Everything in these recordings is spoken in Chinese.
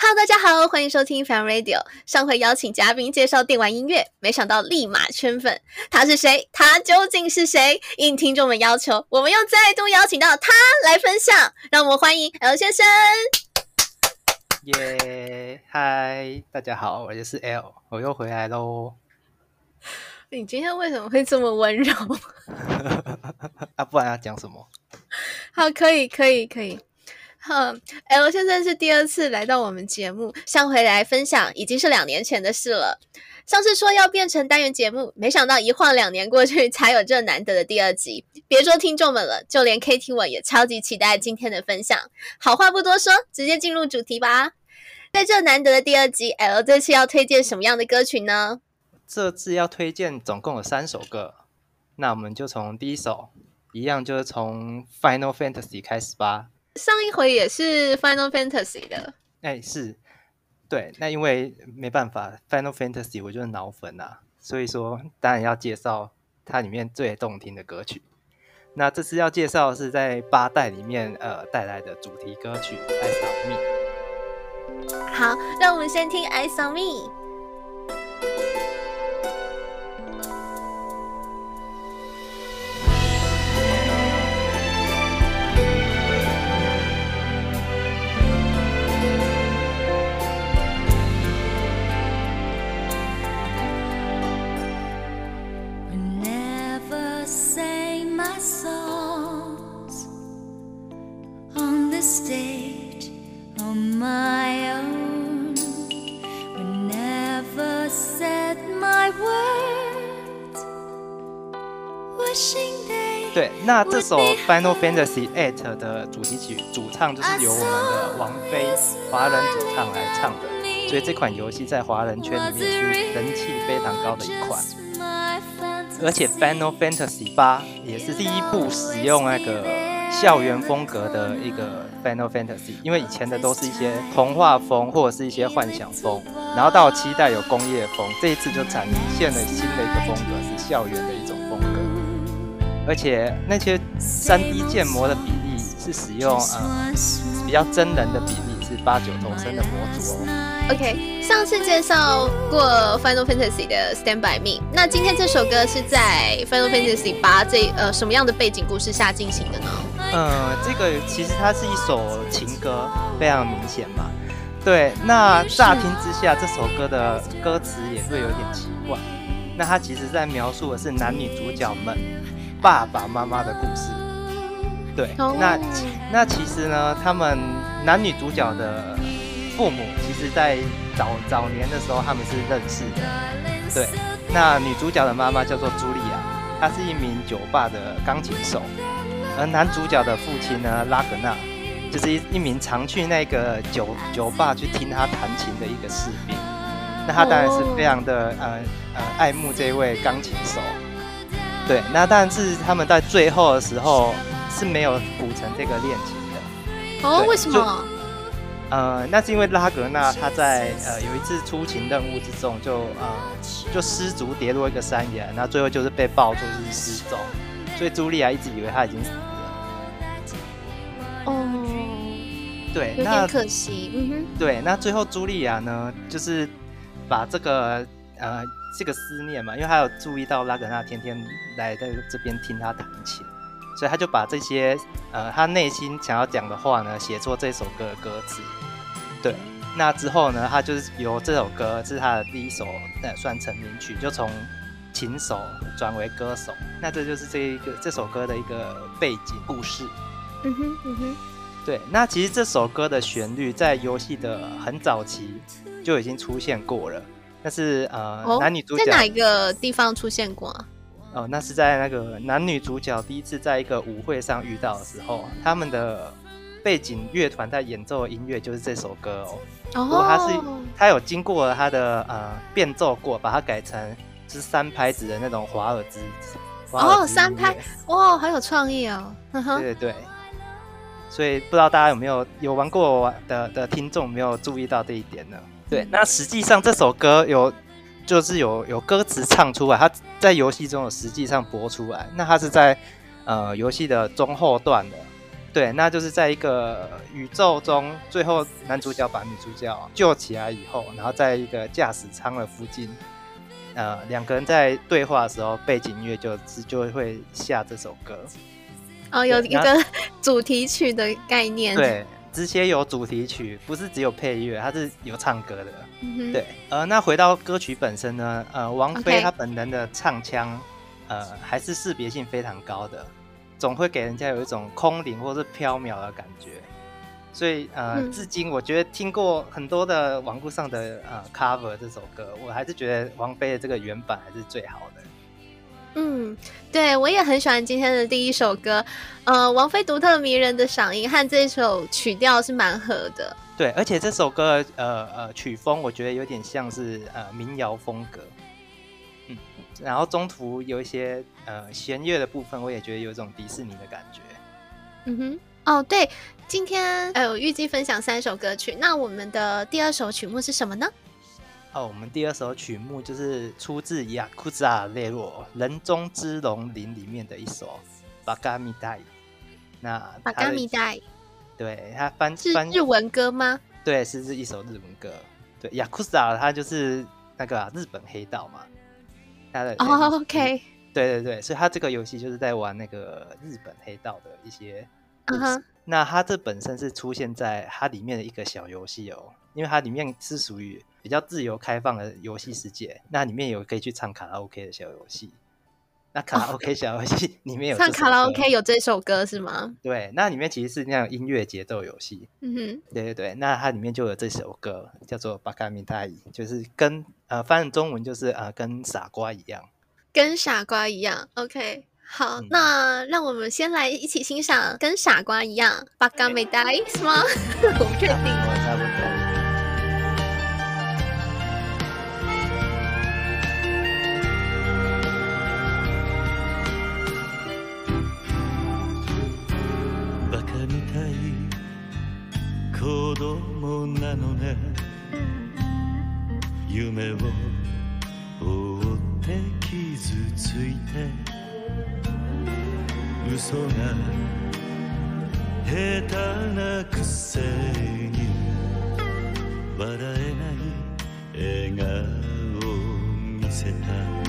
Hello，大家好，欢迎收听 Fan Radio。上回邀请嘉宾介绍电玩音乐，没想到立马圈粉。他是谁？他究竟是谁？应听众们要求，我们又再度邀请到他来分享。让我们欢迎 L 先生。耶，嗨，大家好，我就是 L，我又回来喽。你今天为什么会这么温柔？啊，不然要讲什么？好，可以，可以，可以。哼，L 先生是第二次来到我们节目，上回来分享已经是两年前的事了。上次说要变成单元节目，没想到一晃两年过去，才有这难得的第二集。别说听众们了，就连 KT 我也超级期待今天的分享。好话不多说，直接进入主题吧。在这难得的第二集，L 这次要推荐什么样的歌曲呢？这次要推荐总共有三首歌，那我们就从第一首，一样就是从 Final Fantasy 开始吧。上一回也是 Final Fantasy 的，哎，是，对，那因为没办法，Final Fantasy 我就是脑粉啊，所以说当然要介绍它里面最动听的歌曲。那这次要介绍是在八代里面呃带来的主题歌曲《Eyes on Me》。好，让我们先听《Eyes on Me》。那这首《Final Fantasy VIII》的主题曲主唱就是由我们的王菲华人主唱来唱的，所以这款游戏在华人圈里面是人气非常高的一款。而且《Final Fantasy 八》也是第一部使用那个校园风格的一个《Final Fantasy》，因为以前的都是一些童话风或者是一些幻想风，然后到七代有工业风，这一次就展现了新的一个风格，是校园的一种。而且那些 3D 建模的比例是使用呃比较真人的比例，是八九头身的模组哦。OK，上次介绍过 Final Fantasy 的 Stand By Me，那今天这首歌是在 Final Fantasy 八这呃什么样的背景故事下进行的呢？呃，这个其实它是一首情歌，非常明显嘛。对，那乍听之下这首歌的歌词也会有点奇怪。那它其实在描述的是男女主角们。爸爸妈妈的故事，对，那那其实呢，他们男女主角的父母，其实在早早年的时候他们是认识的，对。那女主角的妈妈叫做茱莉亚，她是一名酒吧的钢琴手，而男主角的父亲呢，拉格纳，就是一一名常去那个酒酒吧去听他弹琴的一个士兵。那他当然是非常的呃呃爱慕这位钢琴手。对，那但是他们在最后的时候是没有补成这个恋情的。哦，为什么？呃，那是因为拉格纳他在呃有一次出勤任务之中就呃就失足跌落一个山崖，那最后就是被爆出是失踪，所以茱莉亚一直以为他已经死了。哦，对，有点可惜。嗯哼。对，那最后茱莉亚呢，就是把这个呃。这个思念嘛，因为他有注意到拉格纳天天来在这边听他弹琴，所以他就把这些呃他内心想要讲的话呢，写作这首歌的歌词。对，那之后呢，他就是由这首歌是他的第一首呃算成名曲，就从琴手转为歌手。那这就是这一个这首歌的一个背景故事。嗯哼，嗯哼。对，那其实这首歌的旋律在游戏的很早期就已经出现过了。那是呃、哦，男女主角在哪一个地方出现过啊？哦，那是在那个男女主角第一次在一个舞会上遇到的时候，他们的背景乐团在演奏的音乐就是这首歌哦。哦，不过他是他有经过他的呃变奏过，把它改成是三拍子的那种华尔兹。哦，三拍，哇，好有创意哦。对对对。所以不知道大家有没有有玩过的的听众没有注意到这一点呢？对，那实际上这首歌有，就是有有歌词唱出来，它在游戏中有实际上播出来。那它是在呃游戏的中后段的，对，那就是在一个宇宙中，最后男主角把女主角救起来以后，然后在一个驾驶舱的附近，呃，两个人在对话的时候，背景音乐就就会下这首歌。哦，有一个 主题曲的概念。对，直接有主题曲，不是只有配乐，它是有唱歌的。嗯、对，呃，那回到歌曲本身呢，呃，王菲她本人的唱腔，呃，还是识别性非常高的。总会给人家有一种空灵或是飘渺的感觉，所以呃，嗯、至今我觉得听过很多的网络上的呃 cover 这首歌，我还是觉得王菲的这个原版还是最好的。嗯，对，我也很喜欢今天的第一首歌，呃，王菲独特迷人的嗓音和这首曲调是蛮合的。对，而且这首歌呃呃曲风我觉得有点像是呃民谣风格。嗯然后中途有一些呃弦乐的部分，我也觉得有一种迪士尼的感觉。嗯哼，哦对，今天呃我预计分享三首歌曲，那我们的第二首曲目是什么呢？哦，我们第二首曲目就是出自《雅库扎列洛人中之龙林》里面的一首《巴嘎米代》。那巴嘎米代，对，它翻是日文歌吗？对，是是一首日文歌。对，雅库扎它就是那个、啊、日本黑道嘛。它的哦、oh，OK，对对对，所以它这个游戏就是在玩那个日本黑道的一些故事。Uh huh. 那它这本身是出现在它里面的一个小游戏哦，因为它里面是属于比较自由开放的游戏世界。那里面有可以去唱卡拉 OK 的小游戏。那卡拉 OK 小游戏 里面有唱卡拉 OK 有这首歌是吗？对，那里面其实是那种音乐节奏游戏。嗯哼，对对对，那它里面就有这首歌，叫做《巴卡米太》，就是跟呃翻译中文就是呃跟傻瓜一样，跟傻瓜一样。OK，好，嗯、那让我们先来一起欣赏跟傻瓜一样《巴卡米太》是吗？我不确定。供なのね。夢を追って傷ついて。嘘が下手なくせに。笑えない笑顔見せた。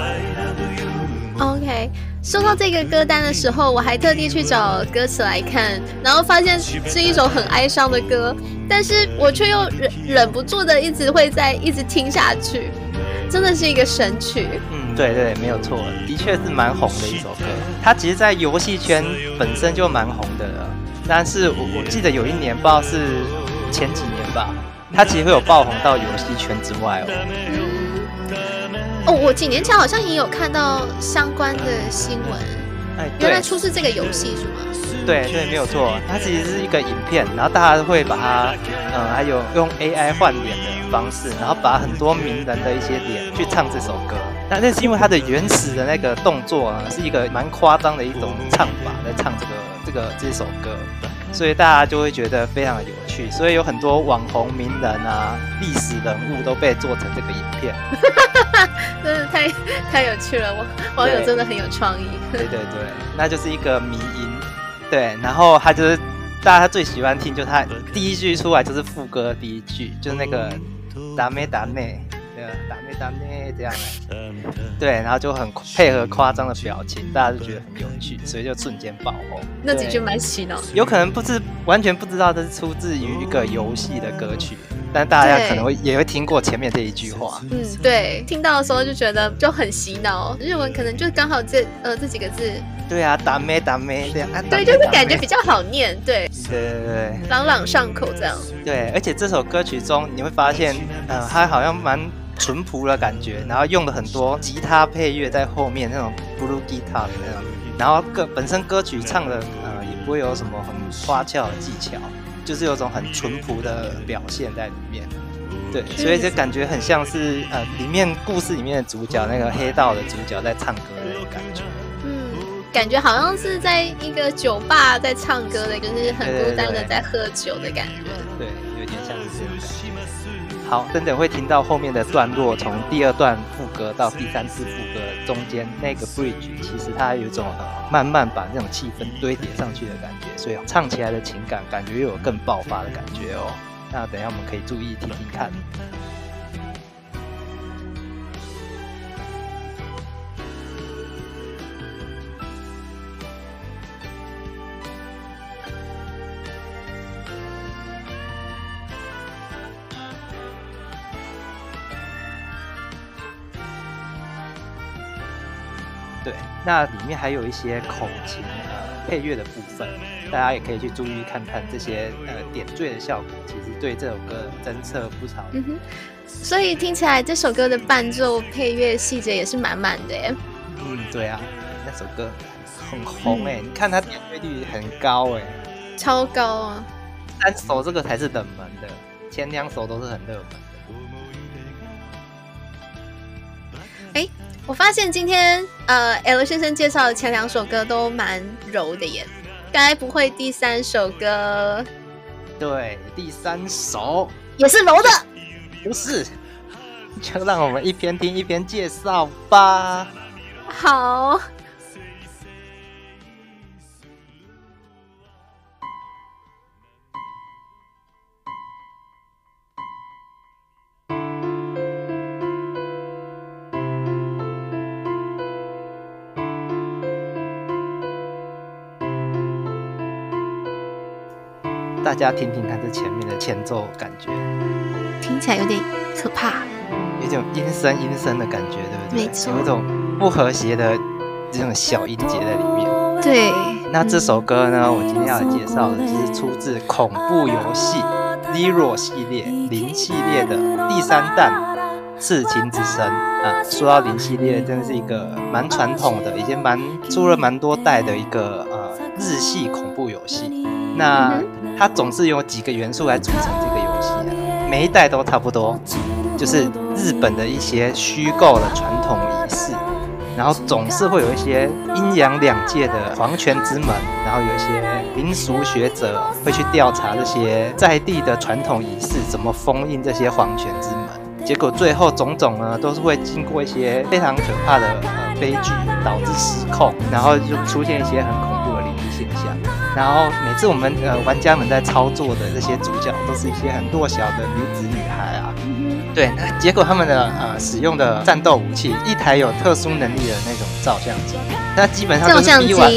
I love you OK 收到这个歌单的时候，我还特地去找歌词来看，然后发现是一首很哀伤的歌，但是我却又忍忍不住的一直会在一直听下去，真的是一个神曲。嗯，对对，没有错，的确是蛮红的一首歌。它其实，在游戏圈本身就蛮红的了，但是我我记得有一年，不知道是前几年吧，它其实会有爆红到游戏圈之外哦。哦，我几年前好像也有看到相关的新闻。哎，原来出自这个游戏是吗？对对，没有错。它其实是一个影片，然后大家会把它，嗯，还有用 AI 换脸的方式，然后把很多名人的一些脸去唱这首歌。那那是因为它的原始的那个动作啊，是一个蛮夸张的一种唱法在唱这个这个这首歌。所以大家就会觉得非常的有趣，所以有很多网红名人啊、历史人物都被做成这个影片，真的太太有趣了，网网友真的很有创意。对对对，那就是一个迷音，对，然后他就是大家最喜欢听，就是他第一句出来就是副歌第一句，就是那个达咩达咩。打咩打咩这样对，然后就很配合夸张的表情，大家就觉得很有趣，所以就瞬间爆红。那几句蛮洗脑，有可能不是完全不知道这是出自于一个游戏的歌曲，但大家可能会也会听过前面这一句话。嗯，对，听到的时候就觉得就很洗脑。日文可能就刚好这呃这几个字。对啊，打咩打咩这样。对，就是感觉比较好念。对，对对对，朗朗上口这样。对，而且这首歌曲中你会发现，呃，它好像蛮。淳朴的感觉，然后用了很多吉他配乐在后面那种 blue guitar 的那种，然后歌本身歌曲唱的呃也不会有什么很花俏的技巧，就是有种很淳朴的表现在里面，对，所以就感觉很像是呃里面故事里面的主角那个黑道的主角在唱歌的那种感觉。嗯，感觉好像是在一个酒吧在唱歌的，就是很孤单的在喝酒的感觉。对，对，对，对，有点像是这样。好，等等会听到后面的段落，从第二段副歌到第三次副歌中间那个 bridge，其实它有一种慢慢把那种气氛堆叠上去的感觉，所以唱起来的情感感觉又有更爆发的感觉哦。那等下我们可以注意听听看。那里面还有一些口琴呃配乐的部分，大家也可以去注意看看这些呃点缀的效果，其实对这首歌增色不少。嗯哼，所以听起来这首歌的伴奏配乐细节也是满满的耶。嗯，对啊，那首歌很红哎，嗯、你看它点阅率很高哎，超高啊！三首这个才是冷门的，前两首都是很热门的。哎。我发现今天呃，L 先生介绍的前两首歌都蛮柔的耶，该不会第三首歌？对，第三首也是柔的？不是，就让我们一边听一边介绍吧。好。大家听听看这前面的前奏，感觉听起来有点可怕，有一种阴森阴森的感觉，对不对？没错，有一种不和谐的这种小音节在里面。对，那这首歌呢，我今天要介绍的就是出自恐怖游戏 Zero 系列零系列的第三弹《刺青之声》啊。说到零系列，真的是一个蛮传统的，已经蛮出了蛮多代的一个呃日系恐怖游戏。那它总是有几个元素来组成这个游戏，每一代都差不多，就是日本的一些虚构的传统仪式，然后总是会有一些阴阳两界的黄泉之门，然后有一些民俗学者会去调查这些在地的传统仪式怎么封印这些黄泉之门，结果最后种种呢都是会经过一些非常可怕的呃悲剧，导致失控，然后就出现一些很恐怖的灵异现象。然后每次我们呃玩家们在操作的这些主角都是一些很弱小的女子女孩啊，对，那结果他们的呃使用的战斗武器一台有特殊能力的那种照相机，那基本上就是逼玩，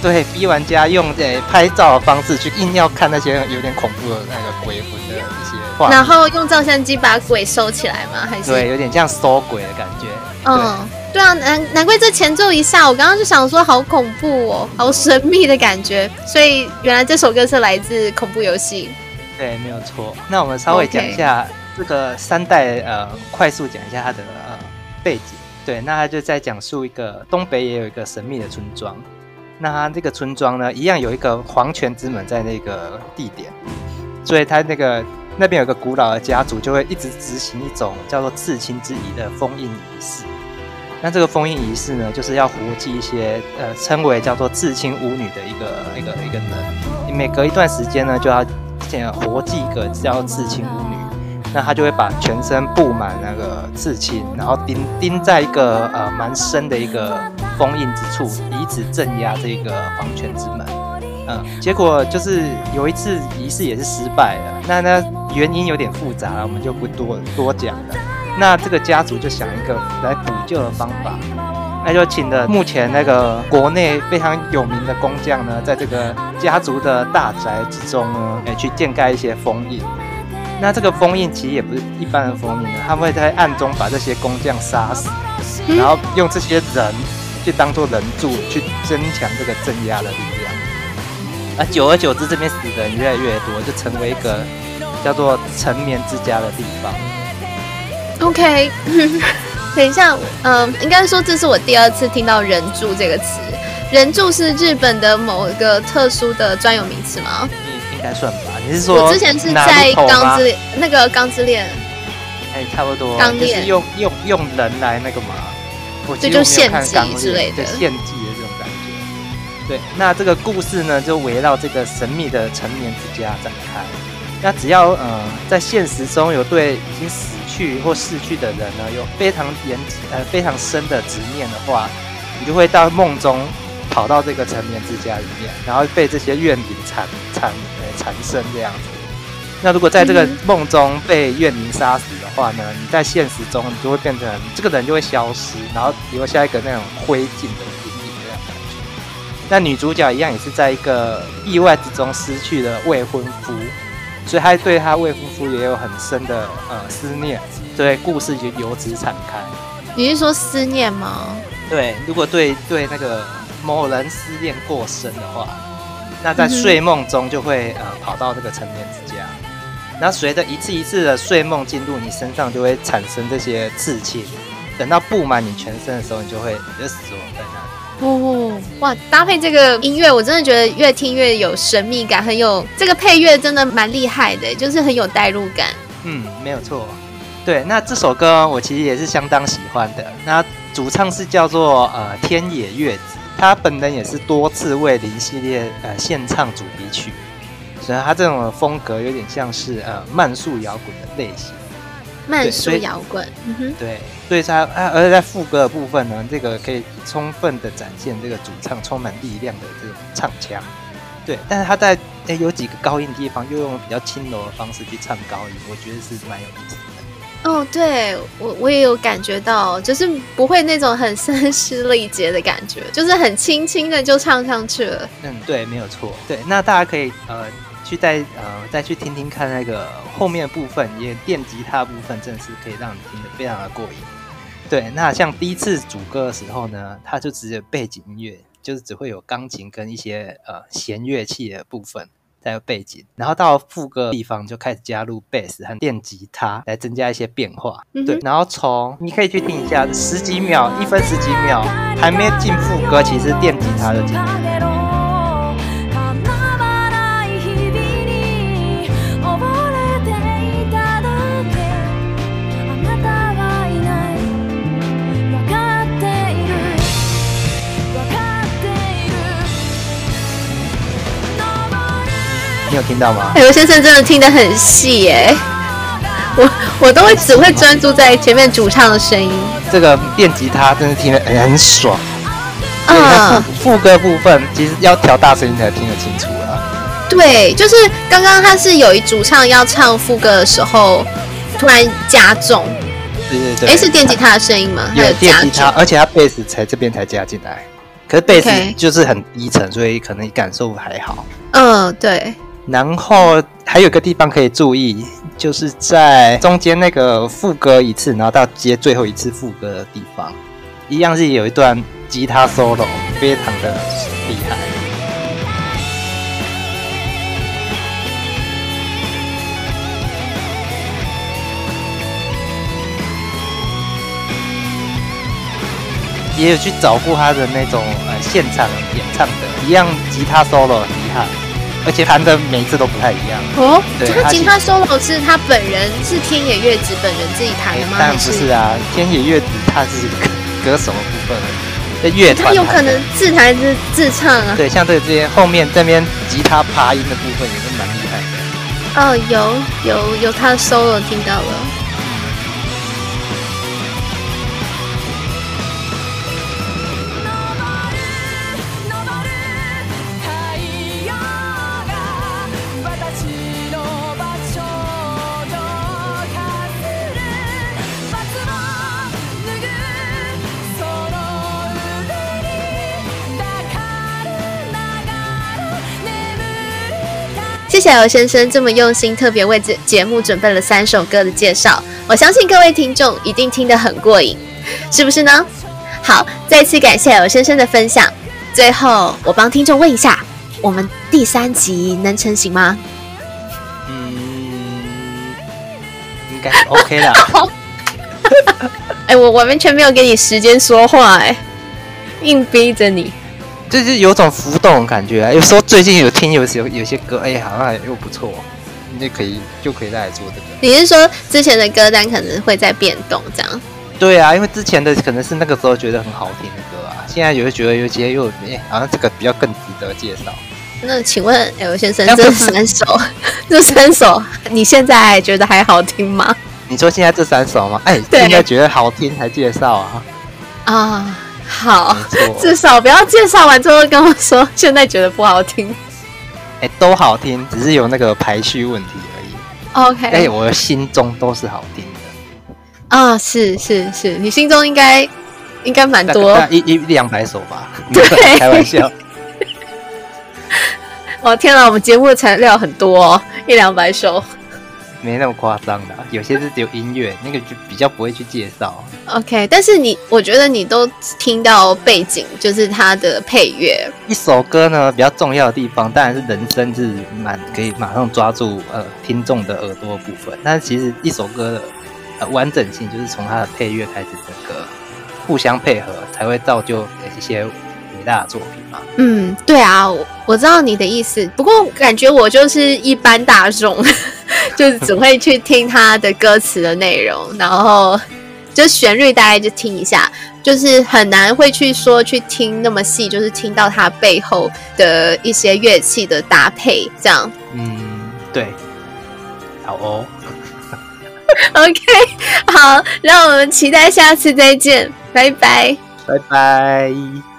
对，逼玩家用呃拍照的方式去硬要看那些有点恐怖的那个鬼魂的一些画面，然后用照相机把鬼收起来吗？还是？对，有点像收鬼的感觉，嗯。对啊，难难怪这前奏一下，我刚刚就想说好恐怖哦，好神秘的感觉。所以原来这首歌是来自恐怖游戏。对，没有错。那我们稍微讲一下这个三代，呃，快速讲一下它的呃背景。对，那他就在讲述一个东北也有一个神秘的村庄。那它这个村庄呢，一样有一个皇权之门在那个地点，所以它那个那边有个古老的家族，就会一直执行一种叫做至亲之仪的封印仪式。那这个封印仪式呢，就是要活祭一些呃称为叫做刺青巫女的一个一个一个人，你每隔一段时间呢，就要先活祭一个叫刺青巫女，那她就会把全身布满那个刺青，然后钉钉在一个呃蛮深的一个封印之处，以此镇压这个黄泉之门。嗯、结果就是有一次仪式也是失败了，那那原因有点复杂，我们就不多多讲了。那这个家族就想一个来补救的方法，那就请了目前那个国内非常有名的工匠呢，在这个家族的大宅之中呢，哎，去建盖一些封印。那这个封印其实也不是一般的封印呢，他们会在暗中把这些工匠杀死，然后用这些人去当做人柱，去增强这个镇压的力量。啊，久而久之，这边死的人越来越多，就成为一个叫做沉眠之家的地方。OK，等一下，嗯，应该说这是我第二次听到“人柱”这个词。人柱是日本的某一个特殊的专有名词吗？应该算吧。你是说？我之前是在钢之那个钢之恋，哎，差不多。钢炼就是用用用人来那个嘛，这就献祭之类的，献祭的这种感觉。对，那这个故事呢，就围绕这个神秘的成年之家展开。那只要呃在现实中有对已经死去或逝去的人呢，有非常严呃非常深的执念的话，你就会到梦中跑到这个成眠之家里面，然后被这些怨灵缠缠呃缠身这样子。那如果在这个梦中被怨灵杀死的话呢，你在现实中你就会变成这个人就会消失，然后留下一个那种灰烬的阴影这样感觉。那女主角一样也是在一个意外之中失去了未婚夫，所以他对他未婚夫也有很深的呃思念，对故事就由此展开。你是说思念吗？对，如果对对那个某人思念过深的话，那在睡梦中就会呃跑到这个成年之家。那随着一次一次的睡梦进入你身上，就会产生这些刺青。等到布满你全身的时候，你就会你就死亡在那里。哦，哇！搭配这个音乐，我真的觉得越听越有神秘感，很有这个配乐真的蛮厉害的，就是很有代入感。嗯，没有错。对，那这首歌我其实也是相当喜欢的。那主唱是叫做呃天野月子，他本人也是多次为零系列呃献唱主题曲。所以他这种风格有点像是呃慢速摇滚的类型，慢速摇滚，嗯哼，对，所以它而且在副歌的部分呢，这个可以充分的展现这个主唱充满力量的这种唱腔，对，但是他在诶有几个高音的地方又用比较轻柔的方式去唱高音，我觉得是蛮有意思的。哦，对我我也有感觉到，就是不会那种很声嘶力竭的感觉，就是很轻轻的就唱上去了。嗯，对，没有错。对，那大家可以呃。去再呃再去听听看那个后面的部分，也电吉他部分，真的是可以让你听得非常的过瘾。对，那像第一次主歌的时候呢，它就只有背景音乐，就是只会有钢琴跟一些呃弦乐器的部分在背景，然后到副歌的地方就开始加入贝斯和电吉他来增加一些变化。对，然后从你可以去听一下十几秒，一分十几秒还没进副歌，其实电吉他就进你有听到吗？刘先生真的听得很细耶，我我都会只会专注在前面主唱的声音。这个电吉他真的听得很爽。啊，副副歌部分其实要调大声音才听得清楚啊。对，就是刚刚他是有一主唱要唱副歌的时候，突然加重。对对对。哎，是电吉他的声音吗？有电吉他，而且他贝斯才这边才加进来，可是贝斯就是很低沉，所以可能感受还好。嗯，对。然后还有个地方可以注意，就是在中间那个副歌一次，然后到接最后一次副歌的地方，一样是有一段吉他 solo，非常的厉害。也有去找过他的那种呃现场演唱的，一样吉他 solo 很厉害。而且弹的每一次都不太一样哦。对，他吉他 solo 是他本人是天野月子本人自己弹的吗？当然不是啊，天野月子他是歌手的部分，在乐团。他有可能自弹自自唱啊。对，像这这边后面这边吉他爬音的部分也是蛮厉害的。哦，有有有他的 solo 听到了。谢谢刘先生这么用心，特别为这节目准备了三首歌的介绍。我相信各位听众一定听得很过瘾，是不是呢？好，再次感谢刘先生的分享。最后，我帮听众问一下，我们第三集能成型吗？嗯，应该 OK 的。哎，我我完全没有给你时间说话，哎，硬逼着你。就是有种浮动的感觉啊！有时候最近有听有有有些歌，哎，好像又不错，你就可以就可以再来做这个。你是说之前的歌单可能会在变动这样？对啊，因为之前的可能是那个时候觉得很好听的歌啊，现在有觉得有些又哎、欸，好像这个比较更值得介绍。那请问 L 先生，这三首，这三首，你现在觉得还好听吗？你说现在这三首吗？哎、欸，现在觉得好听才介绍啊。啊，好，至少不要介绍完之后跟我说现在觉得不好听。哎、欸，都好听，只是有那个排序问题而已。OK，哎、欸，我的心中都是好听的。啊，是是是，你心中应该应该蛮多，一一两百首吧？对，开玩笑。哦天哪，我们节目的材料很多哦，一两百首，没那么夸张的，有些是只有音乐，那个就比较不会去介绍。OK，但是你，我觉得你都听到背景，就是它的配乐。一首歌呢，比较重要的地方，当然是人声是蛮可以马上抓住呃听众的耳朵的部分，但是其实一首歌的呃完整性，就是从它的配乐开始，整个互相配合，才会造就一些。大的作品嘛？嗯，对啊，我我知道你的意思，不过感觉我就是一般大众，就是只会去听他的歌词的内容，然后就旋律大概就听一下，就是很难会去说去听那么细，就是听到他背后的一些乐器的搭配，这样。嗯，对，好哦。OK，好，让我们期待下次再见，拜拜，拜拜。